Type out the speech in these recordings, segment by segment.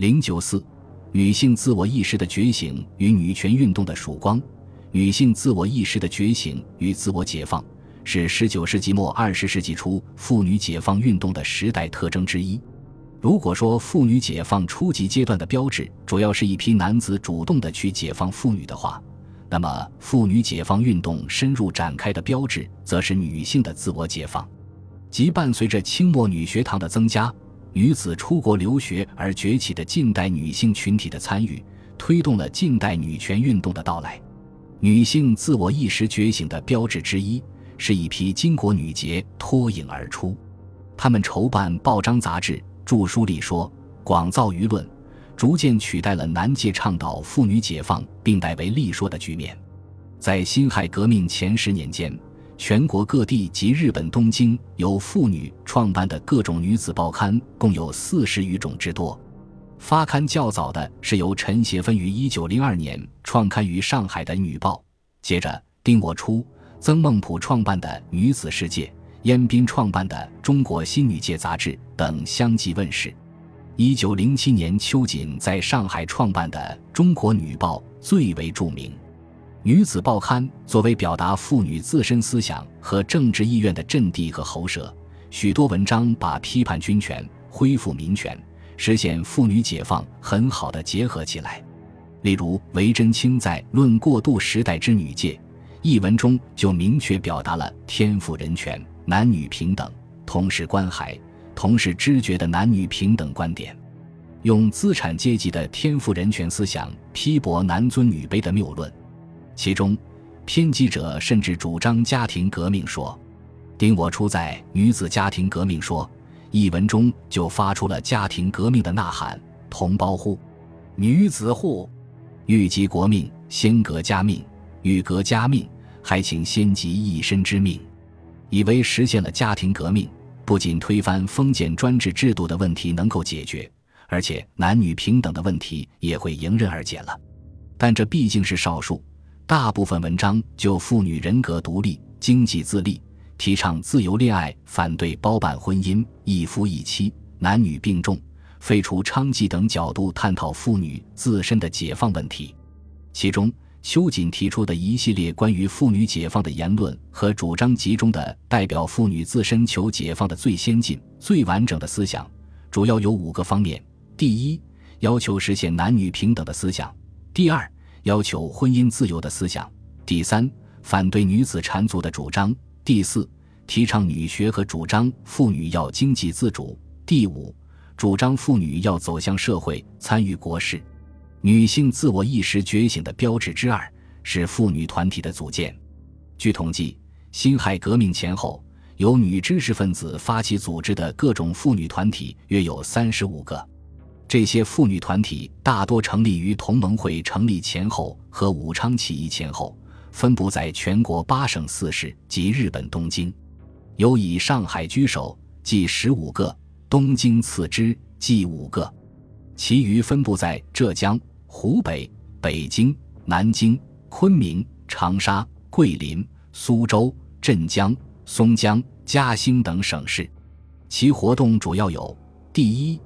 零九四，女性自我意识的觉醒与女权运动的曙光。女性自我意识的觉醒与自我解放，是十九世纪末二十世纪初妇女解放运动的时代特征之一。如果说妇女解放初级阶段的标志主要是一批男子主动的去解放妇女的话，那么妇女解放运动深入展开的标志，则是女性的自我解放，即伴随着清末女学堂的增加，女子出国留学而崛起的近代女性群体的参与，推动了近代女权运动的到来。女性自我意识觉醒的标志之一，是一批巾帼女杰脱颖而出，她们筹办报章杂志。著书立说，广造舆论，逐渐取代了男界倡导妇女解放并代为立说的局面。在辛亥革命前十年间，全国各地及日本东京由妇女创办的各种女子报刊共有四十余种之多。发刊较早的是由陈协芬于一九零二年创刊于上海的《女报》，接着丁我初、曾梦浦创办的《女子世界》。燕斌创办的《中国新女界》杂志等相继问世。一九零七年，秋瑾在上海创办的《中国女报》最为著名。女子报刊作为表达妇女自身思想和政治意愿的阵地和喉舌，许多文章把批判军权、恢复民权、实现妇女解放很好的结合起来。例如，韦真清在《论过渡时代之女界》一文中就明确表达了天赋人权。男女平等，同时关怀，同时知觉的男女平等观点，用资产阶级的天赋人权思想批驳男尊女卑的谬论。其中，偏激者甚至主张家庭革命说。丁我初在《女子家庭革命说》一文中就发出了家庭革命的呐喊：“同胞乎，女子乎，欲及国命，先革家命；欲革家命，还请先及一身之命。”以为实现了家庭革命，不仅推翻封建专制制度的问题能够解决，而且男女平等的问题也会迎刃而解了。但这毕竟是少数，大部分文章就妇女人格独立、经济自立、提倡自由恋爱、反对包办婚姻、一夫一妻、男女并重、废除娼妓等角度探讨妇女自身的解放问题，其中。秋瑾提出的一系列关于妇女解放的言论和主张集中的代表妇女自身求解放的最先进、最完整的思想，主要有五个方面：第一，要求实现男女平等的思想；第二，要求婚姻自由的思想；第三，反对女子缠足的主张；第四，提倡女学和主张妇女要经济自主；第五，主张妇女要走向社会，参与国事。女性自我意识觉醒的标志之二是妇女团体的组建。据统计，辛亥革命前后，由女知识分子发起组织的各种妇女团体约有三十五个。这些妇女团体大多成立于同盟会成立前后和武昌起义前后，分布在全国八省四市及日本东京。有以上海居首，即十五个；东京次之，即五个。其余分布在浙江。湖北、北京、南京、昆明、长沙、桂林、苏州、镇江、松江、嘉兴等省市，其活动主要有：第一，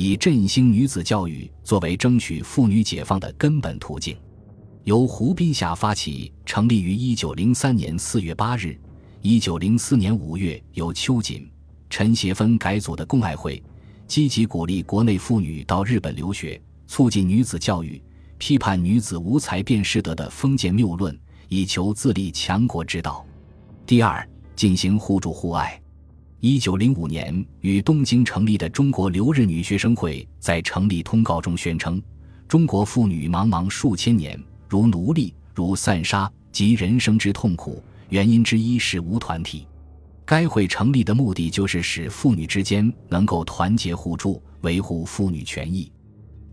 以振兴女子教育作为争取妇女解放的根本途径，由胡宾霞发起，成立于一九零三年四月八日，一九零四年五月由秋瑾、陈协芬改组的共爱会，积极鼓励国内妇女到日本留学。促进女子教育，批判女子无才便是德的封建谬论，以求自立强国之道。第二，进行互助互爱。一九零五年，与东京成立的中国留日女学生会在成立通告中宣称：“中国妇女茫茫数千年，如奴隶，如散沙，及人生之痛苦，原因之一是无团体。”该会成立的目的就是使妇女之间能够团结互助，维护妇女权益。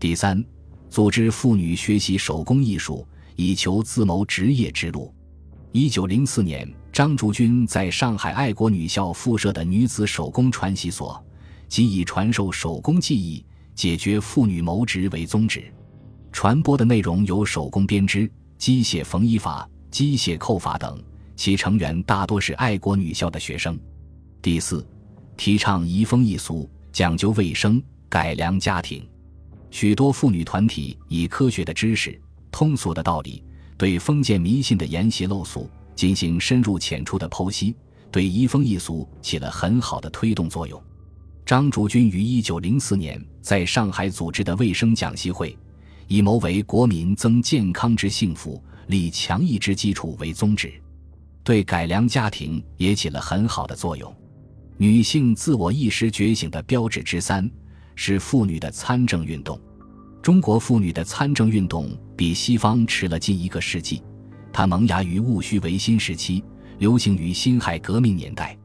第三，组织妇女学习手工艺术，以求自谋职业之路。一九零四年，张竹君在上海爱国女校附设的女子手工传习所，即以传授手工技艺、解决妇女谋职为宗旨。传播的内容有手工编织、机械缝衣法、机械扣法等，其成员大多是爱国女校的学生。第四，提倡移风易俗，讲究卫生，改良家庭。许多妇女团体以科学的知识、通俗的道理，对封建迷信的沿袭陋俗进行深入浅出的剖析，对移风易俗起了很好的推动作用。张竹君于一九零四年在上海组织的卫生讲习会，以谋为国民增健康之幸福、立强义之基础为宗旨，对改良家庭也起了很好的作用。女性自我意识觉醒的标志之三是妇女的参政运动。中国妇女的参政运动比西方迟了近一个世纪，它萌芽于戊戌维新时期，流行于辛亥革命年代。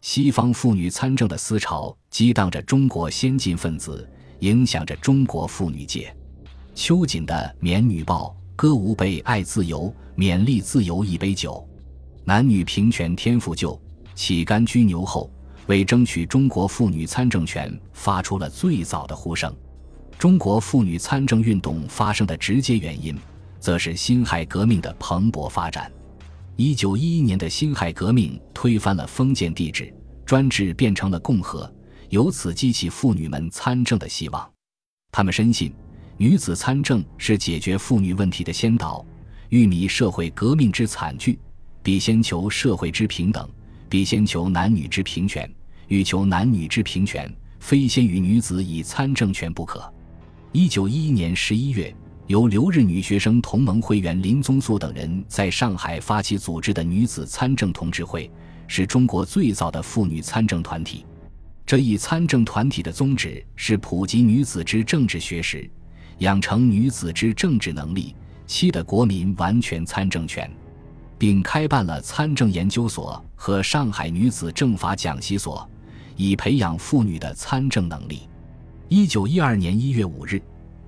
西方妇女参政的思潮激荡着中国先进分子，影响着中国妇女界。秋瑾的《缅女报》歌吾辈爱自由，勉励自由一杯酒。男女平权天赋就，乞干居牛后，为争取中国妇女参政权发出了最早的呼声。中国妇女参政运动发生的直接原因，则是辛亥革命的蓬勃发展。一九一一年的辛亥革命推翻了封建帝制，专制变成了共和，由此激起妇女们参政的希望。他们深信，女子参政是解决妇女问题的先导。欲弥社会革命之惨剧，必先求社会之平等，必先求男女之平权。欲求男女之平权，非先于女子以参政权不可。一九一一年十一月。由留日女学生同盟会员林宗素等人在上海发起组织的女子参政同志会，是中国最早的妇女参政团体。这一参政团体的宗旨是普及女子之政治学识，养成女子之政治能力，期的国民完全参政权，并开办了参政研究所和上海女子政法讲习所，以培养妇女的参政能力。一九一二年一月五日。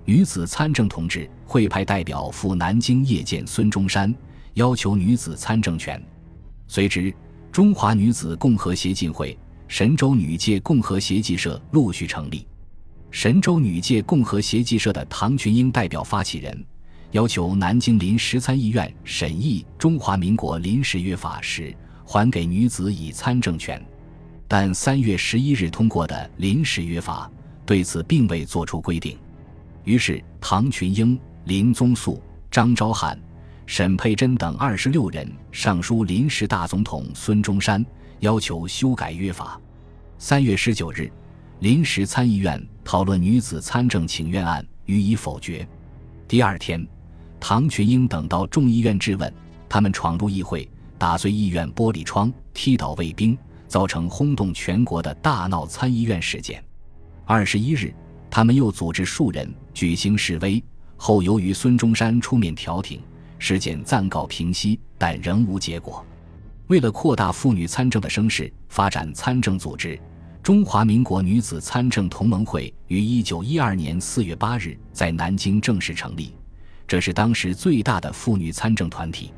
女子参政同志会派代表赴南京谒见孙中山，要求女子参政权。随之，中华女子共和协进会、神州女界共和协济社陆续成立。神州女界共和协济社的唐群英代表发起人，要求南京临时参议院审议《中华民国临时约法》时，还给女子以参政权。但三月十一日通过的临时约法对此并未作出规定。于是，唐群英、林宗素、张昭汉、沈佩珍等二十六人上书临时大总统孙中山，要求修改约法。三月十九日，临时参议院讨论女子参政请愿案，予以否决。第二天，唐群英等到众议院质问，他们闯入议会，打碎议院玻璃窗，踢倒卫兵，造成轰动全国的大闹参议院事件。二十一日。他们又组织数人举行示威，后由于孙中山出面调停，事件暂告平息，但仍无结果。为了扩大妇女参政的声势，发展参政组织，中华民国女子参政同盟会于一九一二年四月八日在南京正式成立，这是当时最大的妇女参政团体。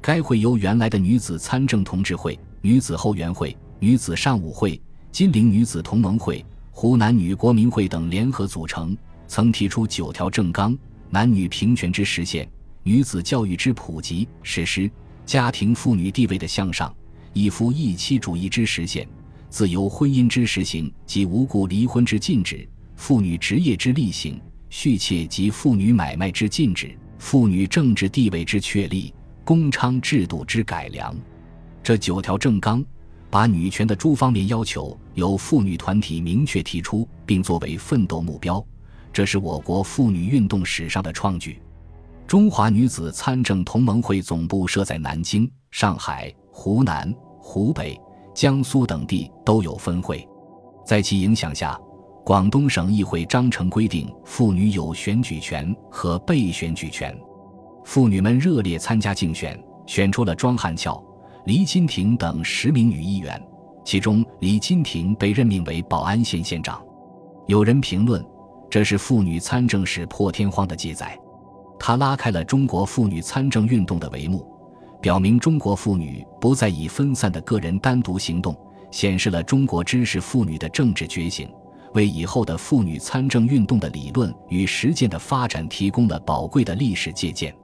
该会由原来的女子参政同志会、女子后援会、女子上午会、金陵女子同盟会。湖南女国民会等联合组成，曾提出九条政纲：男女平权之实现，女子教育之普及实施，家庭妇女地位的向上，一夫一妻主义之实现，自由婚姻之实行及无故离婚之禁止，妇女职业之例行，续妾及妇女买卖之禁止，妇女政治地位之确立，公娼制度之改良。这九条政纲。把女权的诸方面要求由妇女团体明确提出，并作为奋斗目标，这是我国妇女运动史上的创举。中华女子参政同盟会总部设在南京、上海、湖南、湖北、江苏等地都有分会。在其影响下，广东省议会章程规定妇女有选举权和被选举权。妇女们热烈参加竞选，选出了庄汉翘。黎金亭等十名女议员，其中黎金亭被任命为宝安县县长。有人评论，这是妇女参政史破天荒的记载。它拉开了中国妇女参政运动的帷幕，表明中国妇女不再以分散的个人单独行动，显示了中国知识妇女的政治觉醒，为以后的妇女参政运动的理论与实践的发展提供了宝贵的历史借鉴。